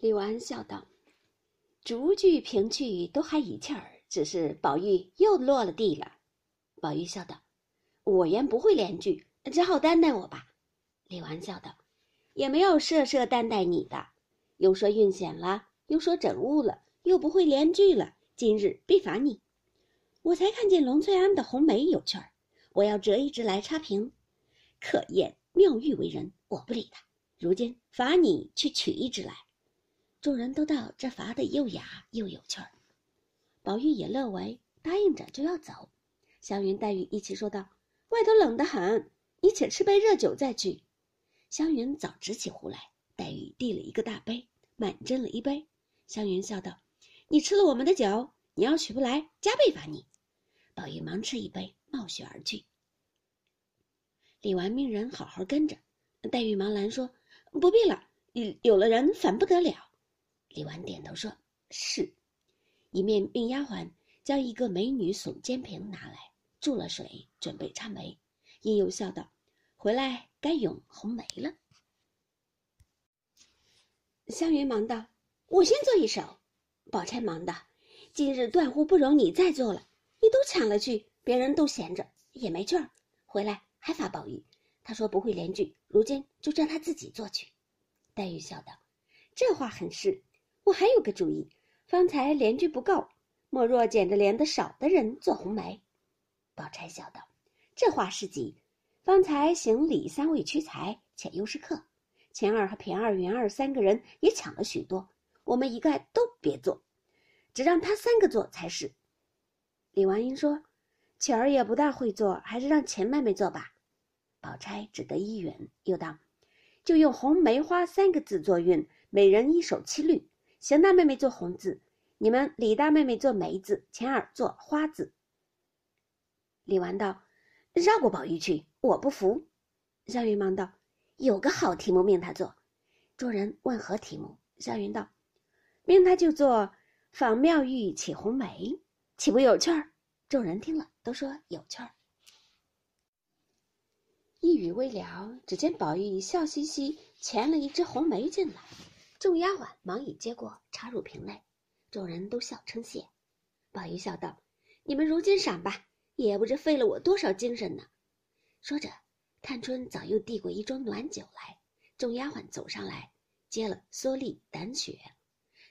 李纨笑道：“逐句评句都还一气儿，只是宝玉又落了地了。”宝玉笑道：“我原不会连句，只好担待我吧。”李纨笑道：“也没有设设担待你的，又说运险了，又说整误了，又不会连句了，今日必罚你。我才看见龙翠庵的红梅有趣儿，我要折一支来插评。可厌妙玉为人，我不理他。如今罚你去取一支来。”众人都道这罚的又雅又有趣儿，宝玉也乐为，答应着就要走。湘云、黛玉一起说道：“外头冷得很，你且吃杯热酒再去。”湘云早执起壶来，黛玉递了一个大杯，满斟了一杯。湘云笑道：“你吃了我们的酒，你要取不来，加倍罚你。”宝玉忙吃一杯，冒雪而去。李纨命人好好跟着，黛玉忙拦说：“不必了，有有了人反不得了。”李纨点头说：“是。”一面命丫鬟将一个美女耸肩瓶拿来，注了水，准备插梅。因又笑道：“回来该咏红梅了。”湘云忙道：“我先做一首。”宝钗忙道：“今日断乎不容你再做了，你都抢了去，别人都闲着也没趣儿。回来还罚宝玉，他说不会连句，如今就叫他自己做去。”黛玉笑道：“这话很是。”我还有个主意，方才连句不够，莫若捡着连的少的人做红梅。宝钗笑道：“这话是急。方才行李三位屈才，且又是客，钱儿和平儿、云儿三个人也抢了许多，我们一概都别做，只让他三个做才是。”李纨英说：“钱儿也不大会做，还是让钱妹妹做吧。”宝钗只得一允，又道：“就用红梅花三个字作韵，每人一首七律。”邢大妹妹做红字，你们李大妹妹做梅字，钱儿做花字。李纨道：“绕过宝玉去，我不服。”湘云忙道：“有个好题目，命他做。”众人问何题目？湘云道：“命他就做‘访妙玉起红梅’，岂不有趣儿？”众人听了，都说有趣儿。一语未了，只见宝玉笑嘻嘻牵了一只红梅进来。众丫鬟忙已接过，插入瓶内，众人都笑称谢。宝玉笑道：“你们如今赏吧，也不知费了我多少精神呢。”说着，探春早又递过一盅暖酒来。众丫鬟走上来，接了蓑笠、胆雪，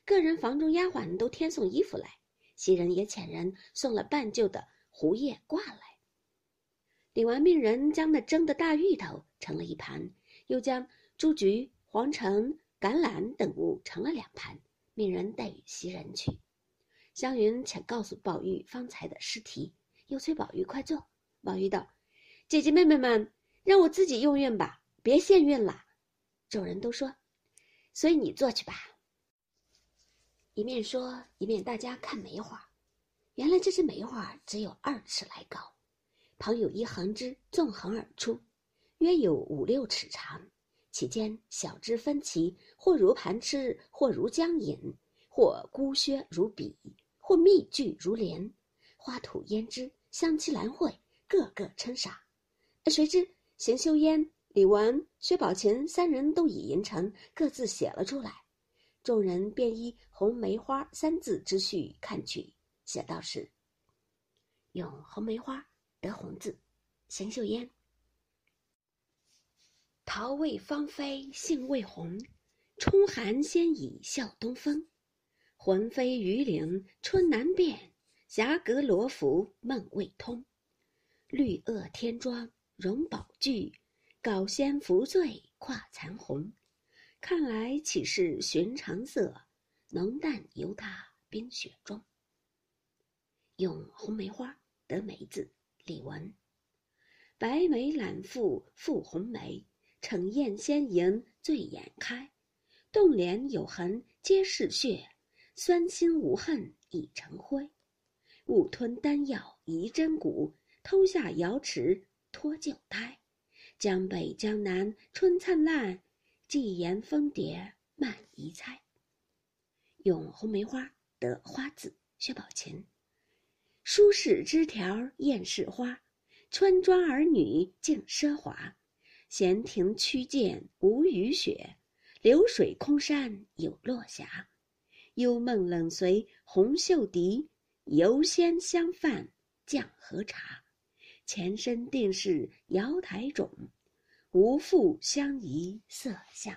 个人房中丫鬟都添送衣服来。袭人也遣人送了半旧的胡叶挂来。领完命人将那蒸的大芋头盛了一盘，又将朱菊、黄橙。橄榄等物盛了两盘，命人带与袭人去。湘云且告诉宝玉方才的诗题，又催宝玉快坐。宝玉道：“姐姐妹妹们，让我自己用韵吧，别献韵了。”众人都说：“所以你坐去吧。”一面说，一面大家看梅花。原来这只梅花只有二尺来高，旁有一横枝纵横而出，约有五六尺长。其间小枝分歧，或如盘螭，或如江引，或孤削如笔，或密聚如帘。花吐胭脂，香气兰蕙，个个称赏。谁知邢岫烟、李纨、薛宝琴三人都已吟成，各自写了出来。众人便依“红梅花”三字之序看去，写道是：“用红梅花得红字，邢岫烟。”桃未芳菲杏未红，春寒先已笑东风。魂飞鱼岭春难辨，霞阁罗浮梦未通。绿萼天妆容宝具，稿仙扶醉跨残红。看来岂是寻常色，浓淡由他冰雪中。用红梅花得梅字，李纨。白梅揽腹覆红梅。逞艳鲜莹醉眼开，动脸有痕皆是血，酸心无恨已成灰。误吞丹药移真骨，偷下瑶池脱旧胎。江北江南春灿烂，寄言蜂蝶慢移猜。咏红梅花得花字，薛宝琴。舒适枝条艳是花，村庄儿女尽奢华。闲庭曲涧无雨雪，流水空山有落霞，幽梦冷随红袖笛。游仙相泛降荷茶，前身定是瑶台种，无复相宜色相。